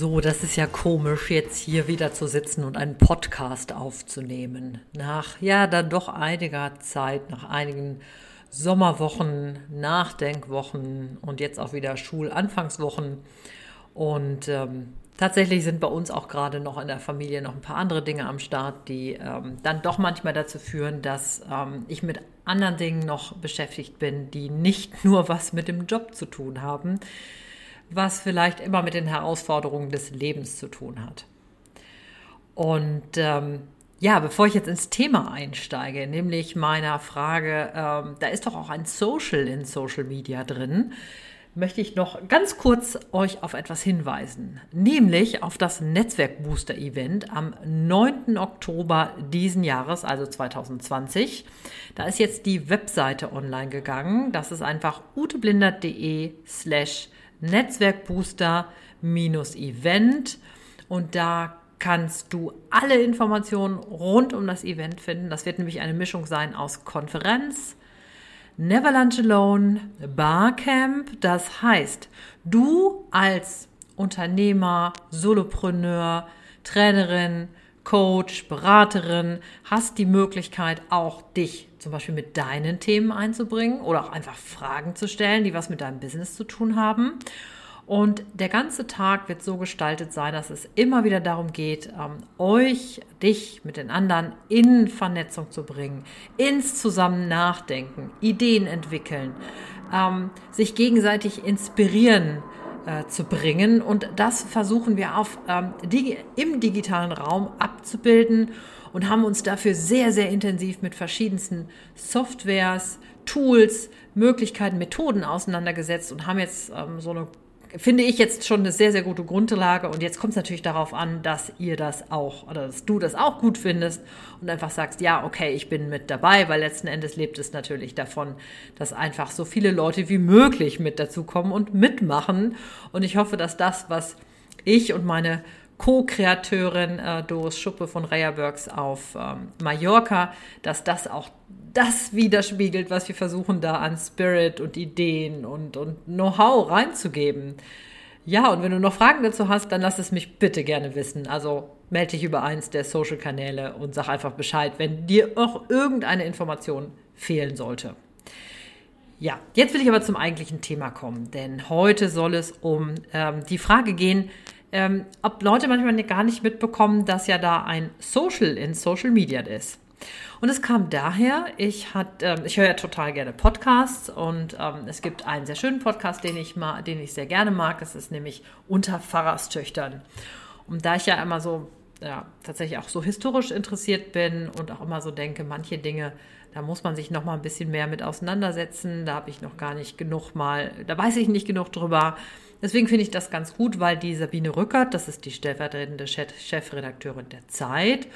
So, das ist ja komisch, jetzt hier wieder zu sitzen und einen Podcast aufzunehmen. Nach, ja, dann doch einiger Zeit, nach einigen Sommerwochen, Nachdenkwochen und jetzt auch wieder Schulanfangswochen. Und ähm, tatsächlich sind bei uns auch gerade noch in der Familie noch ein paar andere Dinge am Start, die ähm, dann doch manchmal dazu führen, dass ähm, ich mit anderen Dingen noch beschäftigt bin, die nicht nur was mit dem Job zu tun haben was vielleicht immer mit den Herausforderungen des Lebens zu tun hat. Und ähm, ja, bevor ich jetzt ins Thema einsteige, nämlich meiner Frage, ähm, da ist doch auch ein Social in Social Media drin, möchte ich noch ganz kurz euch auf etwas hinweisen, nämlich auf das Netzwerkbooster Event am 9. Oktober diesen Jahres, also 2020. Da ist jetzt die Webseite online gegangen. Das ist einfach uteblindert.de slash Netzwerkbooster-Event und da kannst du alle Informationen rund um das Event finden. Das wird nämlich eine Mischung sein aus Konferenz, Never Lunch Alone, Barcamp. Das heißt, du als Unternehmer, Solopreneur, Trainerin, Coach, Beraterin hast die Möglichkeit, auch dich zum Beispiel mit deinen Themen einzubringen oder auch einfach Fragen zu stellen, die was mit deinem Business zu tun haben. Und der ganze Tag wird so gestaltet sein, dass es immer wieder darum geht, ähm, euch, dich mit den anderen in Vernetzung zu bringen, ins Zusammen nachdenken, Ideen entwickeln, ähm, sich gegenseitig inspirieren äh, zu bringen. Und das versuchen wir auf, ähm, die, im digitalen Raum abzubilden und haben uns dafür sehr, sehr intensiv mit verschiedensten Softwares, Tools, Möglichkeiten, Methoden auseinandergesetzt und haben jetzt ähm, so eine finde ich jetzt schon eine sehr, sehr gute Grundlage. Und jetzt kommt es natürlich darauf an, dass ihr das auch oder dass du das auch gut findest und einfach sagst, ja, okay, ich bin mit dabei, weil letzten Endes lebt es natürlich davon, dass einfach so viele Leute wie möglich mit dazukommen und mitmachen. Und ich hoffe, dass das, was ich und meine Co-Kreateurin äh, Doris Schuppe von Rayerbergs auf ähm, Mallorca, dass das auch das widerspiegelt, was wir versuchen da an Spirit und Ideen und, und Know-how reinzugeben. Ja, und wenn du noch Fragen dazu hast, dann lass es mich bitte gerne wissen. Also melde dich über eins der Social-Kanäle und sag einfach Bescheid, wenn dir auch irgendeine Information fehlen sollte. Ja, jetzt will ich aber zum eigentlichen Thema kommen, denn heute soll es um ähm, die Frage gehen, ähm, ob Leute manchmal gar nicht mitbekommen, dass ja da ein Social in Social Media ist. Und es kam daher, ich, ähm, ich höre ja total gerne Podcasts und ähm, es gibt einen sehr schönen Podcast, den ich, ma den ich sehr gerne mag. Das ist nämlich Unter Pfarrerstöchtern. Und da ich ja immer so ja, tatsächlich auch so historisch interessiert bin und auch immer so denke, manche Dinge, da muss man sich noch mal ein bisschen mehr mit auseinandersetzen. Da habe ich noch gar nicht genug mal, da weiß ich nicht genug drüber. Deswegen finde ich das ganz gut, weil die Sabine Rückert, das ist die stellvertretende Chefredakteurin der Zeit,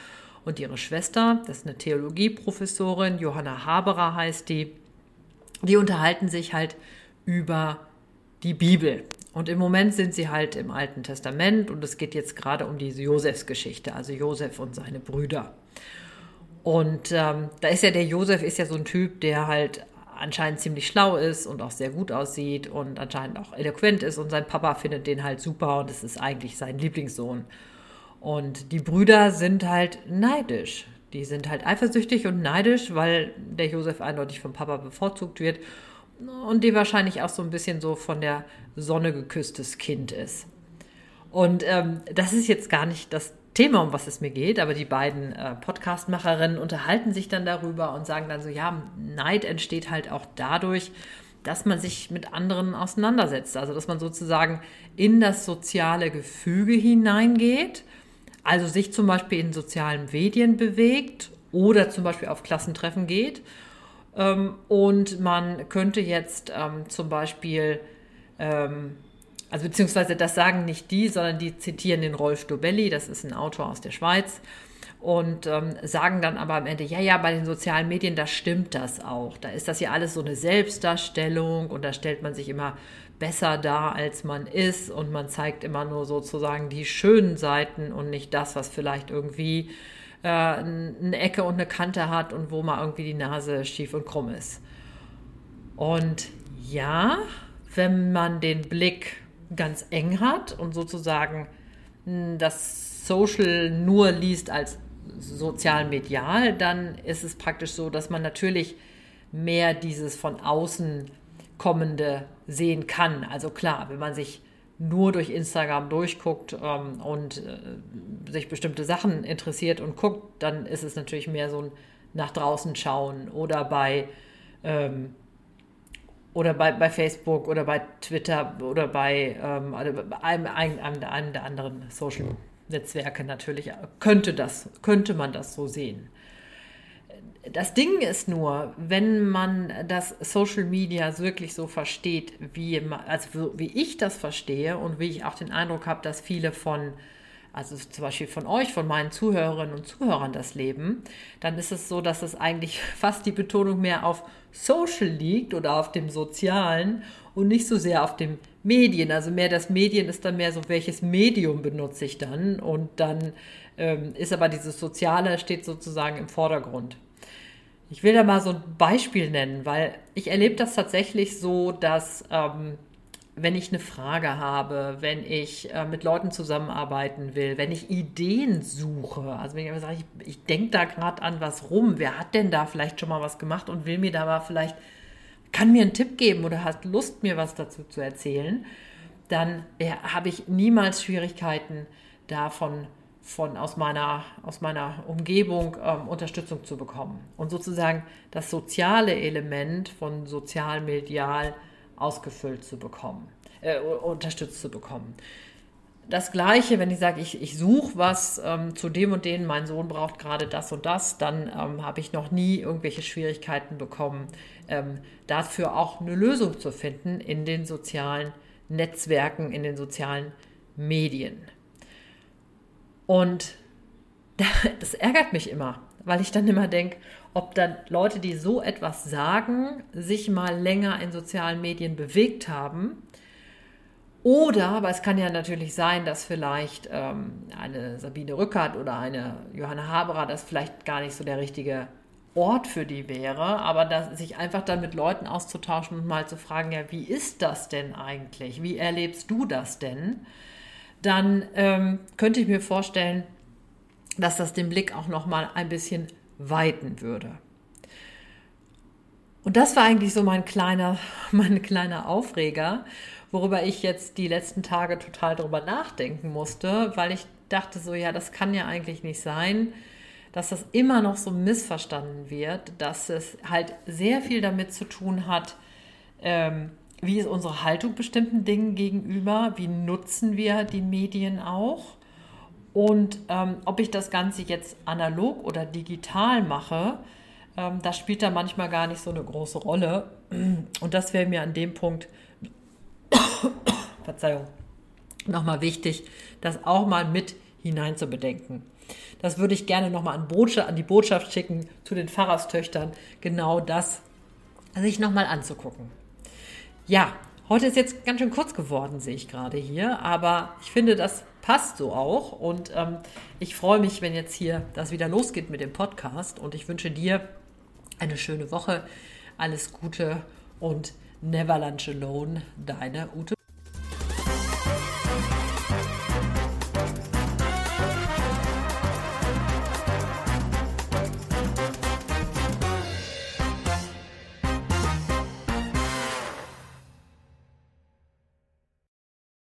und ihre Schwester, das ist eine Theologieprofessorin, Johanna Haberer heißt die, die unterhalten sich halt über die Bibel. Und im Moment sind sie halt im Alten Testament und es geht jetzt gerade um diese Josefsgeschichte, also Josef und seine Brüder. Und ähm, da ist ja der Josef ist ja so ein Typ, der halt anscheinend ziemlich schlau ist und auch sehr gut aussieht und anscheinend auch eloquent ist und sein Papa findet den halt super und es ist eigentlich sein Lieblingssohn. Und die Brüder sind halt neidisch. Die sind halt eifersüchtig und neidisch, weil der Josef eindeutig vom Papa bevorzugt wird und die wahrscheinlich auch so ein bisschen so von der Sonne geküsstes Kind ist. Und ähm, das ist jetzt gar nicht das Thema, um was es mir geht, aber die beiden äh, Podcastmacherinnen unterhalten sich dann darüber und sagen dann so, ja, Neid entsteht halt auch dadurch, dass man sich mit anderen auseinandersetzt. Also, dass man sozusagen in das soziale Gefüge hineingeht, also sich zum Beispiel in sozialen Medien bewegt oder zum Beispiel auf Klassentreffen geht. Ähm, und man könnte jetzt ähm, zum Beispiel ähm, also beziehungsweise das sagen nicht die, sondern die zitieren den Rolf Dobelli, das ist ein Autor aus der Schweiz. und ähm, sagen dann aber am Ende, ja, ja, bei den sozialen Medien, da stimmt das auch. Da ist das ja alles so eine Selbstdarstellung und da stellt man sich immer besser dar, als man ist und man zeigt immer nur sozusagen die schönen Seiten und nicht das, was vielleicht irgendwie äh, eine Ecke und eine Kante hat und wo mal irgendwie die Nase schief und krumm ist. Und ja, wenn man den Blick ganz eng hat und sozusagen hm, das Social nur liest als sozial-medial, dann ist es praktisch so, dass man natürlich mehr dieses von außen kommende sehen kann. Also klar, wenn man sich nur durch Instagram durchguckt ähm, und äh, sich bestimmte Sachen interessiert und guckt, dann ist es natürlich mehr so ein nach draußen schauen oder bei ähm, oder bei, bei Facebook oder bei Twitter oder bei ähm, also einem, einem, einem der anderen Social Netzwerke natürlich könnte das könnte man das so sehen. Das Ding ist nur, wenn man das Social Media wirklich so versteht, wie, also wie ich das verstehe und wie ich auch den Eindruck habe, dass viele von, also zum Beispiel von euch, von meinen Zuhörerinnen und Zuhörern das leben, dann ist es so, dass es eigentlich fast die Betonung mehr auf Social liegt oder auf dem Sozialen und nicht so sehr auf dem Medien. Also mehr das Medien ist dann mehr so, welches Medium benutze ich dann und dann ähm, ist aber dieses Soziale steht sozusagen im Vordergrund. Ich will da mal so ein Beispiel nennen, weil ich erlebe das tatsächlich so, dass ähm, wenn ich eine Frage habe, wenn ich äh, mit Leuten zusammenarbeiten will, wenn ich Ideen suche, also wenn ich sage, ich, ich denke da gerade an was rum, wer hat denn da vielleicht schon mal was gemacht und will mir da mal vielleicht, kann mir einen Tipp geben oder hat Lust, mir was dazu zu erzählen, dann ja, habe ich niemals Schwierigkeiten davon von aus meiner, aus meiner Umgebung ähm, Unterstützung zu bekommen. Und sozusagen das soziale Element von sozial-medial ausgefüllt zu bekommen, äh, unterstützt zu bekommen. Das gleiche, wenn ich sage, ich, ich suche was ähm, zu dem und dem, mein Sohn braucht gerade das und das, dann ähm, habe ich noch nie irgendwelche Schwierigkeiten bekommen, ähm, dafür auch eine Lösung zu finden in den sozialen Netzwerken, in den sozialen Medien. Und das ärgert mich immer, weil ich dann immer denke, ob dann Leute, die so etwas sagen, sich mal länger in sozialen Medien bewegt haben. Oder, aber es kann ja natürlich sein, dass vielleicht ähm, eine Sabine Rückert oder eine Johanna Haberer das vielleicht gar nicht so der richtige Ort für die wäre, aber dass, sich einfach dann mit Leuten auszutauschen und mal zu fragen, ja, wie ist das denn eigentlich? Wie erlebst du das denn? dann ähm, könnte ich mir vorstellen, dass das den Blick auch noch mal ein bisschen weiten würde. Und das war eigentlich so mein kleiner, mein kleiner Aufreger, worüber ich jetzt die letzten Tage total drüber nachdenken musste, weil ich dachte so, ja, das kann ja eigentlich nicht sein, dass das immer noch so missverstanden wird, dass es halt sehr viel damit zu tun hat, ähm, wie ist unsere Haltung bestimmten Dingen gegenüber? Wie nutzen wir die Medien auch? Und ähm, ob ich das Ganze jetzt analog oder digital mache, ähm, das spielt da manchmal gar nicht so eine große Rolle. Und das wäre mir an dem Punkt, Verzeihung, nochmal wichtig, das auch mal mit hinein zu bedenken. Das würde ich gerne nochmal an, an die Botschaft schicken zu den Pfarrerstöchtern, genau das sich nochmal anzugucken. Ja, heute ist jetzt ganz schön kurz geworden, sehe ich gerade hier, aber ich finde, das passt so auch. Und ähm, ich freue mich, wenn jetzt hier das wieder losgeht mit dem Podcast. Und ich wünsche dir eine schöne Woche, alles Gute und never lunch alone, deine Ute.